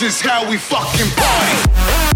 This is how we fucking party.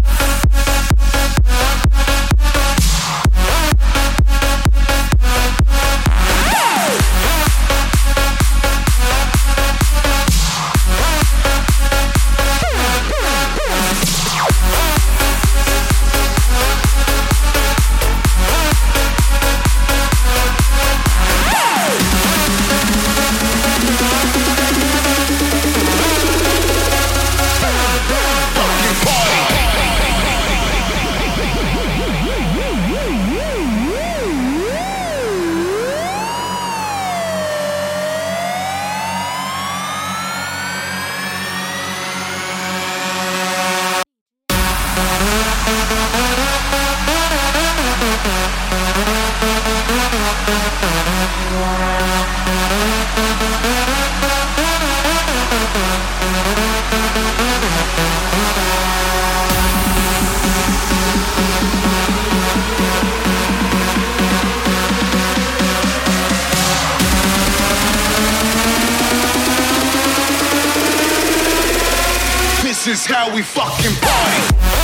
This is how we fucking party.